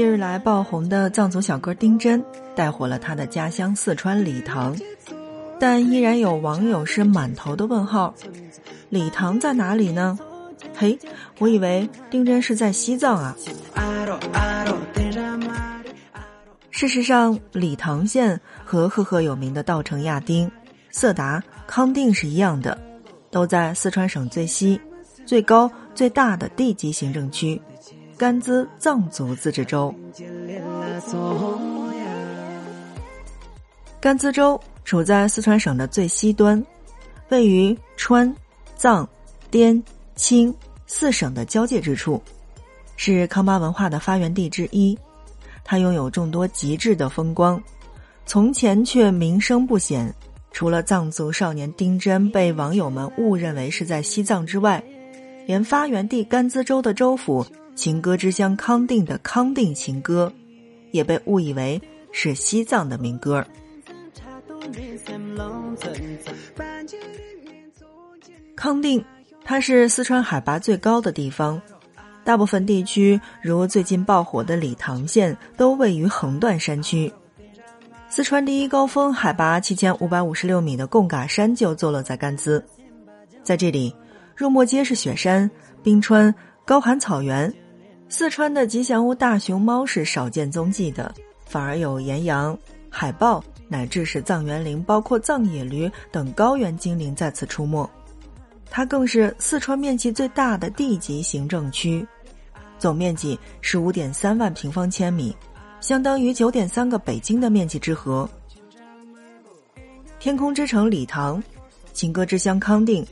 近日来爆红的藏族小哥丁真带火了他的家乡四川理塘，但依然有网友是满头的问号：理塘在哪里呢？嘿，我以为丁真是在西藏啊。事实上，理塘县和赫赫有名的稻城亚丁、色达、康定是一样的，都在四川省最西、最高、最大的地级行政区——甘孜藏族自治州。甘孜州处在四川省的最西端，位于川、藏、滇、青四省的交界之处，是康巴文化的发源地之一。它拥有众多极致的风光，从前却名声不显。除了藏族少年丁真被网友们误认为是在西藏之外，连发源地甘孜州的州府情歌之乡康定的康定情歌，也被误以为是西藏的民歌。康定，它是四川海拔最高的地方。大部分地区，如最近爆火的理塘县，都位于横断山区。四川第一高峰，海拔七千五百五十六米的贡嘎山就坐落在甘孜。在这里，入没皆是雪山、冰川、高寒草原。四川的吉祥物大熊猫是少见踪迹的，反而有岩羊、海豹，乃至是藏原羚，包括藏野驴等高原精灵在此出没。它更是四川面积最大的地级行政区，总面积十五点三万平方千米，相当于九点三个北京的面积之和。天空之城理塘，情歌之乡康定，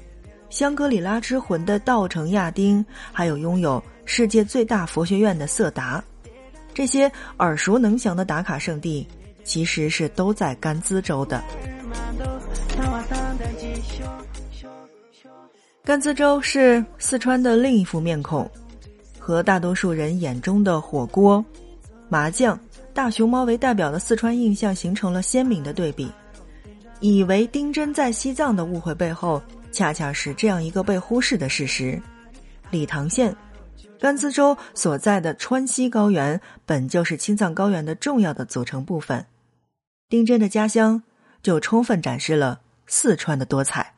香格里拉之魂的稻城亚丁，还有拥有世界最大佛学院的色达，这些耳熟能详的打卡圣地，其实是都在甘孜州的。甘孜州是四川的另一副面孔，和大多数人眼中的火锅、麻将、大熊猫为代表的四川印象形成了鲜明的对比。以为丁真在西藏的误会背后，恰恰是这样一个被忽视的事实：理塘县，甘孜州所在的川西高原，本就是青藏高原的重要的组成部分。丁真的家乡，就充分展示了四川的多彩。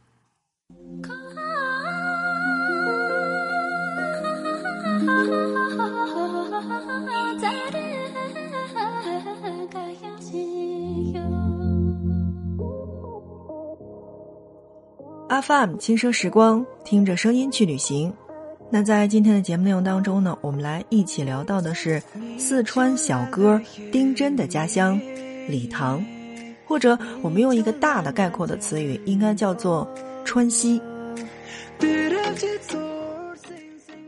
阿 FM 轻声时光，听着声音去旅行。那在今天的节目内容当中呢，我们来一起聊到的是四川小哥丁真的家乡理塘，或者我们用一个大的概括的词语，应该叫做川西。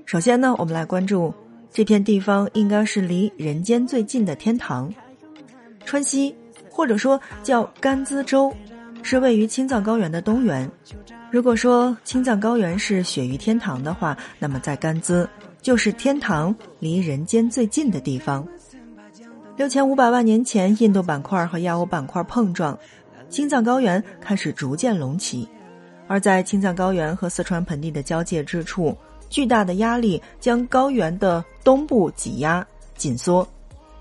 首先呢，我们来关注这片地方，应该是离人间最近的天堂——川西，或者说叫甘孜州，是位于青藏高原的东缘。如果说青藏高原是雪域天堂的话，那么在甘孜就是天堂离人间最近的地方。六千五百万年前，印度板块和亚欧板块碰撞，青藏高原开始逐渐隆起，而在青藏高原和四川盆地的交界之处。巨大的压力将高原的东部挤压紧缩，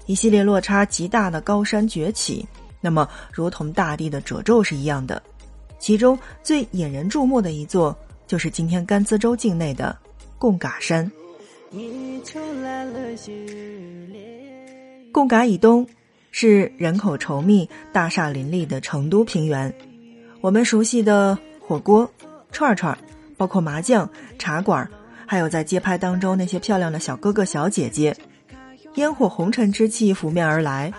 一系列落差极大的高山崛起，那么如同大地的褶皱是一样的。其中最引人注目的一座，就是今天甘孜州境内的贡嘎山。贡嘎以东是人口稠密、大厦林立的成都平原，我们熟悉的火锅、串串，包括麻将、茶馆。还有在街拍当中那些漂亮的小哥哥小姐姐，烟火红尘之气拂面而来，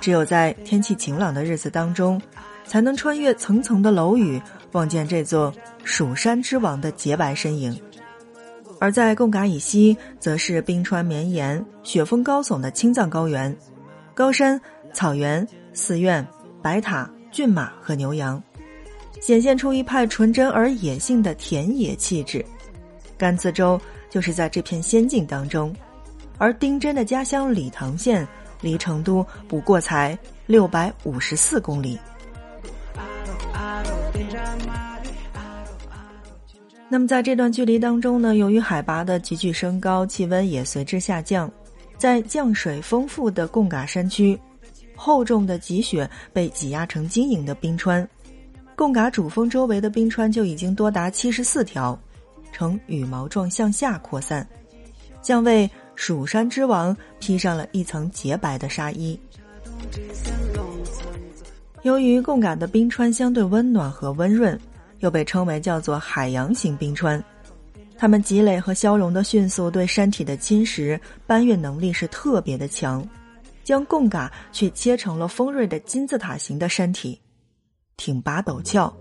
只有在天气晴朗的日子当中，才能穿越层层的楼宇，望见这座蜀山之王的洁白身影。而在贡嘎以西，则是冰川绵延、雪峰高耸的青藏高原，高山、草原、寺院、白塔、骏马和牛羊，显现出一派纯真而野性的田野气质。甘孜州就是在这片仙境当中，而丁真的家乡理塘县离成都不过才六百五十四公里。那么在这段距离当中呢，由于海拔的急剧升高，气温也随之下降，在降水丰富的贡嘎山区，厚重的积雪被挤压成晶莹的冰川。贡嘎主峰周围的冰川就已经多达七十四条，呈羽毛状向下扩散，像为蜀山之王披上了一层洁白的纱衣。由于贡嘎的冰川相对温暖和温润。又被称为叫做海洋型冰川，它们积累和消融的迅速，对山体的侵蚀搬运能力是特别的强，将贡嘎却切成了锋锐的金字塔形的山体，挺拔陡峭，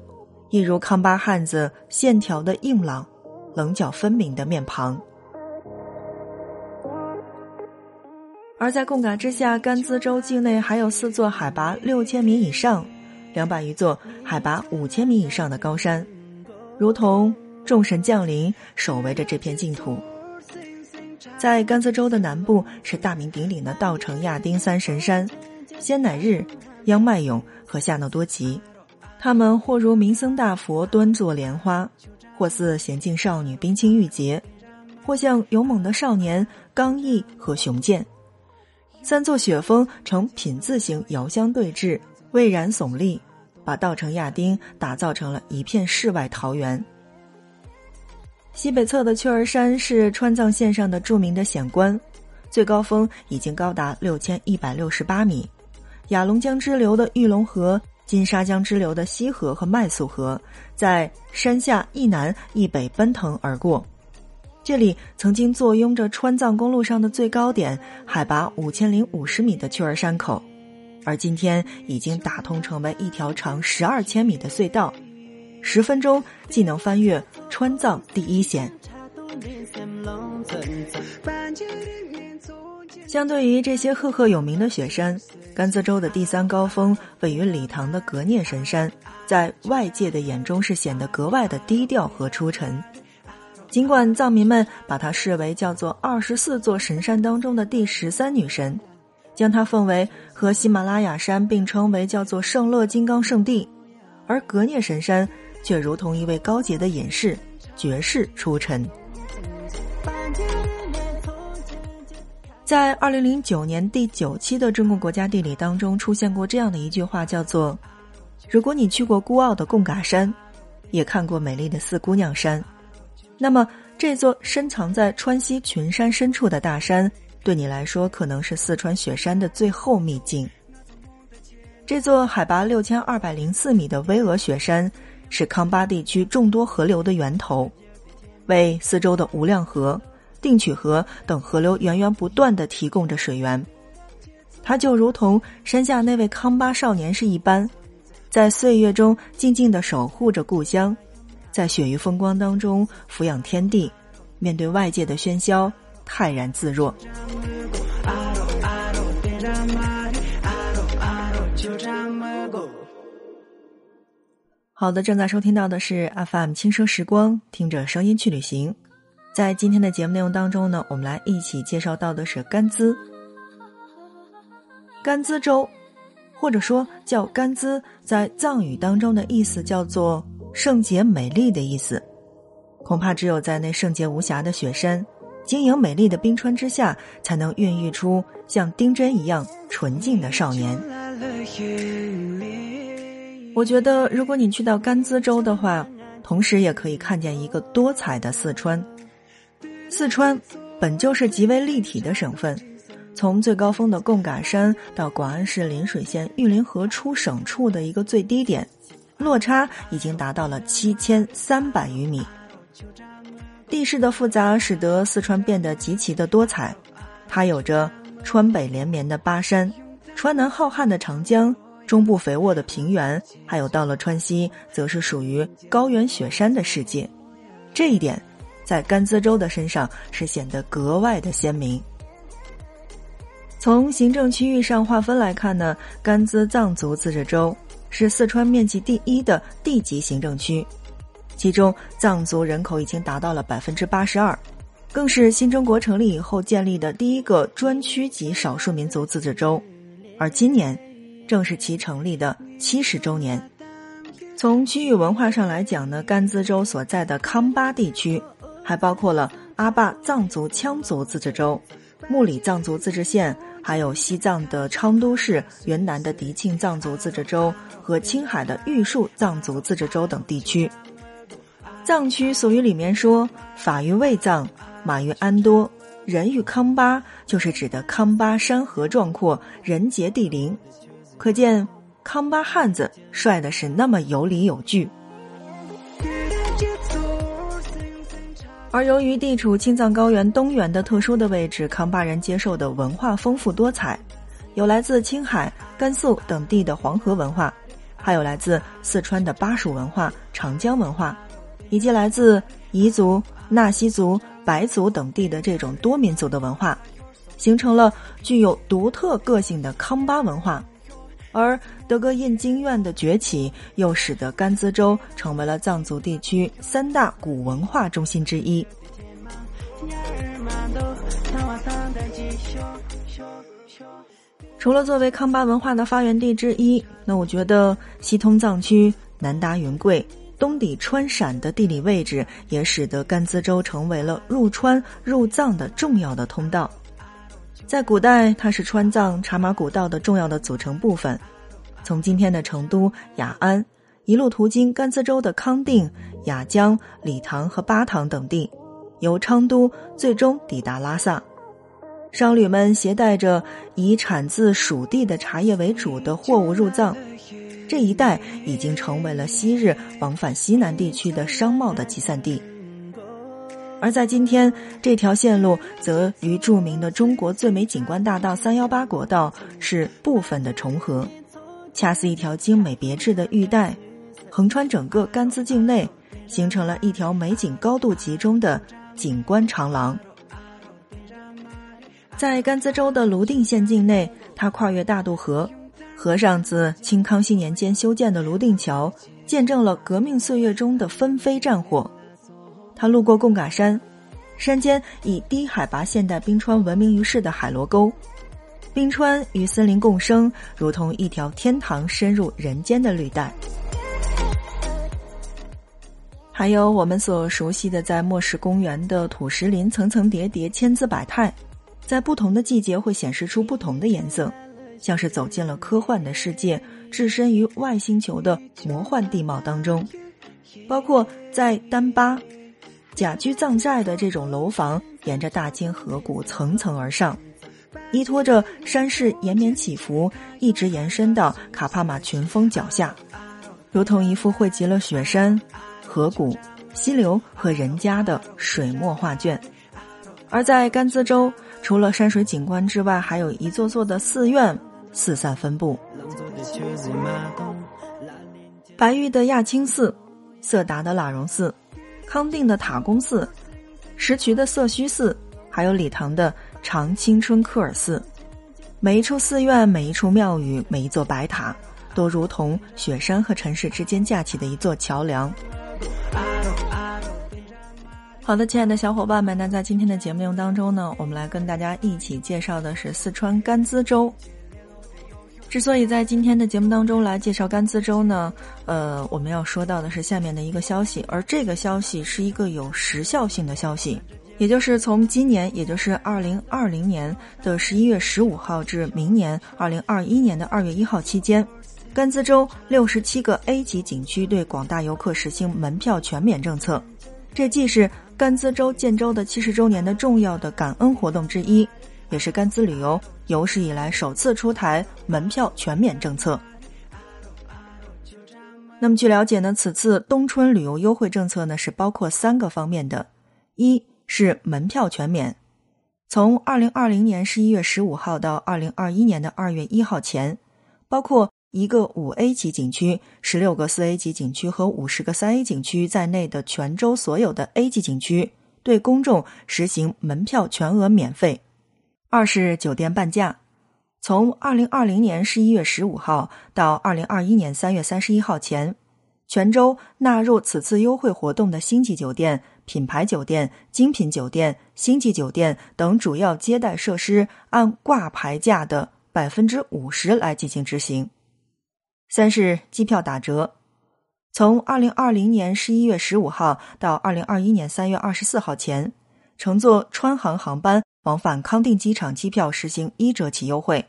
一如康巴汉子线条的硬朗、棱角分明的面庞。而在贡嘎之下，甘孜州境内还有四座海拔六千米以上。两百余座海拔五千米以上的高山，如同众神降临，守卫着这片净土。在甘孜州的南部是大名鼎鼎的稻城亚丁三神山：仙乃日、央迈勇和夏诺多吉。他们或如明僧大佛端坐莲花，或似娴静少女冰清玉洁，或像勇猛的少年刚毅和雄健。三座雪峰呈品字形遥相对峙。巍然耸立，把稻城亚丁打造成了一片世外桃源。西北侧的雀儿山是川藏线上的著名的险关，最高峰已经高达六千一百六十八米。雅龙江支流的玉龙河、金沙江支流的西河和麦宿河在山下一南一北奔腾而过。这里曾经坐拥着川藏公路上的最高点，海拔五千零五十米的雀儿山口。而今天已经打通，成为一条长十二千米的隧道，十分钟既能翻越川藏第一险。相对于这些赫赫有名的雪山，甘孜州的第三高峰位于理塘的格聂神山，在外界的眼中是显得格外的低调和出尘。尽管藏民们把它视为叫做二十四座神山当中的第十三女神。将它奉为和喜马拉雅山并称为叫做圣乐金刚圣地，而格聂神山却如同一位高洁的隐士、绝世出尘。在二零零九年第九期的《中国国家地理》当中出现过这样的一句话，叫做：“如果你去过孤傲的贡嘎山，也看过美丽的四姑娘山，那么这座深藏在川西群山深处的大山。”对你来说，可能是四川雪山的最后秘境。这座海拔六千二百零四米的巍峨雪山，是康巴地区众多河流的源头，为四周的无量河、定曲河等河流源源不断的提供着水源。它就如同山下那位康巴少年是一般，在岁月中静静的守护着故乡，在雪域风光当中俯仰天地，面对外界的喧嚣。泰然自若。好的，正在收听到的是 FM 轻声时光，听着声音去旅行。在今天的节目内容当中呢，我们来一起介绍到的是甘孜。甘孜州，或者说叫甘孜，在藏语当中的意思叫做圣洁美丽的意思。恐怕只有在那圣洁无瑕的雪山。晶莹美丽的冰川之下，才能孕育出像丁真一样纯净的少年。我觉得，如果你去到甘孜州的话，同时也可以看见一个多彩的四川。四川本就是极为立体的省份，从最高峰的贡嘎山到广安市邻水县玉林河出省处的一个最低点，落差已经达到了七千三百余米。地势的复杂使得四川变得极其的多彩，它有着川北连绵的巴山，川南浩瀚的长江，中部肥沃的平原，还有到了川西则是属于高原雪山的世界。这一点，在甘孜州的身上是显得格外的鲜明。从行政区域上划分来看呢，甘孜藏族自治州是四川面积第一的地级行政区。其中，藏族人口已经达到了百分之八十二，更是新中国成立以后建立的第一个专区级少数民族自治州，而今年正是其成立的七十周年。从区域文化上来讲呢，甘孜州所在的康巴地区，还包括了阿坝藏族羌族自治州、木里藏族自治县，还有西藏的昌都市、云南的迪庆藏族自治州和青海的玉树藏族自治州等地区。藏区俗语里面说：“法于卫藏，马于安多，人于康巴”，就是指的康巴山河壮阔，人杰地灵，可见康巴汉子帅的是那么有理有据。而由于地处青藏高原东缘的特殊的位置，康巴人接受的文化丰富多彩，有来自青海、甘肃等地的黄河文化，还有来自四川的巴蜀文化、长江文化。以及来自彝族、纳西族、白族等地的这种多民族的文化，形成了具有独特个性的康巴文化。而德格印经院的崛起，又使得甘孜州成为了藏族地区三大古文化中心之一。除了作为康巴文化的发源地之一，那我觉得西通藏区，南达云贵。东抵川陕的地理位置，也使得甘孜州成为了入川入藏的重要的通道。在古代，它是川藏茶马古道的重要的组成部分。从今天的成都、雅安，一路途经甘孜州的康定、雅江、理塘和巴塘等地，由昌都最终抵达拉萨。商旅们携带着以产自蜀地的茶叶为主的货物入藏。这一带已经成为了昔日往返西南地区的商贸的集散地，而在今天，这条线路则与著名的中国最美景观大道三幺八国道是部分的重合，恰似一条精美别致的玉带，横穿整个甘孜境内，形成了一条美景高度集中的景观长廊。在甘孜州的泸定县境内，它跨越大渡河。和尚自清康熙年间修建的泸定桥，见证了革命岁月中的纷飞战火。他路过贡嘎山，山间以低海拔现代冰川闻名于世的海螺沟，冰川与森林共生，如同一条天堂深入人间的绿带。还有我们所熟悉的在墨石公园的土石林，层层叠叠，千姿百态，在不同的季节会显示出不同的颜色。像是走进了科幻的世界，置身于外星球的魔幻地貌当中。包括在丹巴，甲居藏寨的这种楼房，沿着大金河谷层层而上，依托着山势延绵起伏，一直延伸到卡帕马群峰脚下，如同一幅汇集了雪山、河谷、溪流和人家的水墨画卷。而在甘孜州。除了山水景观之外，还有一座座的寺院四散分布。白玉的亚青寺、色达的喇荣寺、康定的塔公寺、石渠的色须寺，还有理塘的长青春科尔寺。每一处寺院、每一处庙宇、每一座白塔，都如同雪山和城市之间架起的一座桥梁。好的，亲爱的小伙伴们，那在今天的节目当中呢，我们来跟大家一起介绍的是四川甘孜州。之所以在今天的节目当中来介绍甘孜州呢，呃，我们要说到的是下面的一个消息，而这个消息是一个有时效性的消息，也就是从今年，也就是二零二零年的十一月十五号至明年二零二一年的二月一号期间，甘孜州六十七个 A 级景区对广大游客实行门票全免政策，这既是。甘孜州建州的七十周年的重要的感恩活动之一，也是甘孜旅游有史以来首次出台门票全免政策。那么据了解呢，此次冬春旅游优惠政策呢是包括三个方面的：一是门票全免，从二零二零年十一月十五号到二零二一年的二月一号前，包括。一个五 A 级景区、十六个四 A 级景区和五十个三 A 景区在内的泉州所有的 A 级景区，对公众实行门票全额免费。二是酒店半价，从二零二零年十一月十五号到二零二一年三月三十一号前，泉州纳入此次优惠活动的星级酒店、品牌酒店、精品酒店、星级酒店等主要接待设施，按挂牌价的百分之五十来进行执行。三是机票打折，从二零二零年十一月十五号到二零二一年三月二十四号前，乘坐川航航班往返康定机场机票实行一折起优惠，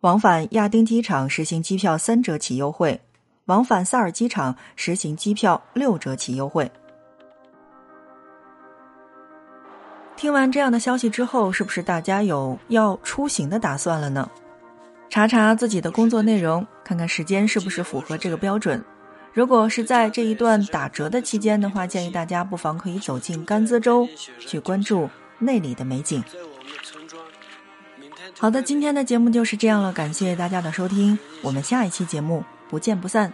往返亚丁机场实行机票三折起优惠，往返萨尔机场实行机票六折起优惠。听完这样的消息之后，是不是大家有要出行的打算了呢？查查自己的工作内容，看看时间是不是符合这个标准。如果是在这一段打折的期间的话，建议大家不妨可以走进甘孜州，去关注那里的美景。好的，今天的节目就是这样了，感谢大家的收听，我们下一期节目不见不散。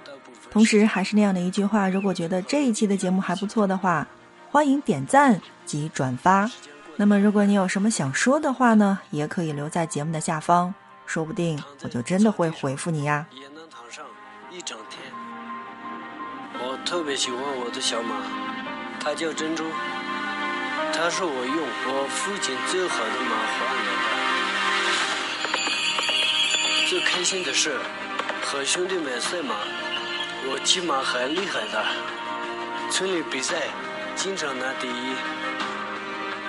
同时，还是那样的一句话，如果觉得这一期的节目还不错的话，欢迎点赞及转发。那么，如果你有什么想说的话呢，也可以留在节目的下方，说不定我就真的会回复你呀。也能躺上一整天。我特别喜欢我的小马，它叫珍珠，它是我用我父亲最好的马换来的。最开心的是和兄弟们赛马，我骑马很厉害的，村里比赛经常拿第一。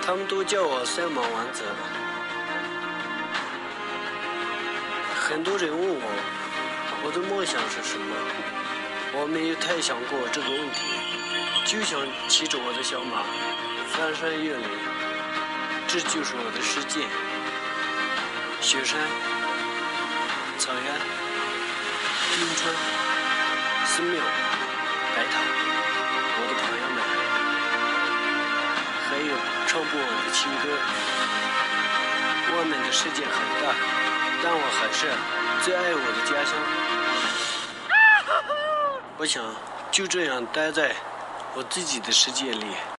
他们都叫我赛马王子。很多人问我，我的梦想是什么？我没有太想过这个问题，就想骑着我的小马，翻山越岭，这就是我的世界。雪山、草原、冰川、寺庙、白塔，我的朋友们，还有。唱不完的情歌，外面的世界很大，但我还是最爱我的家乡。我想就这样待在我自己的世界里。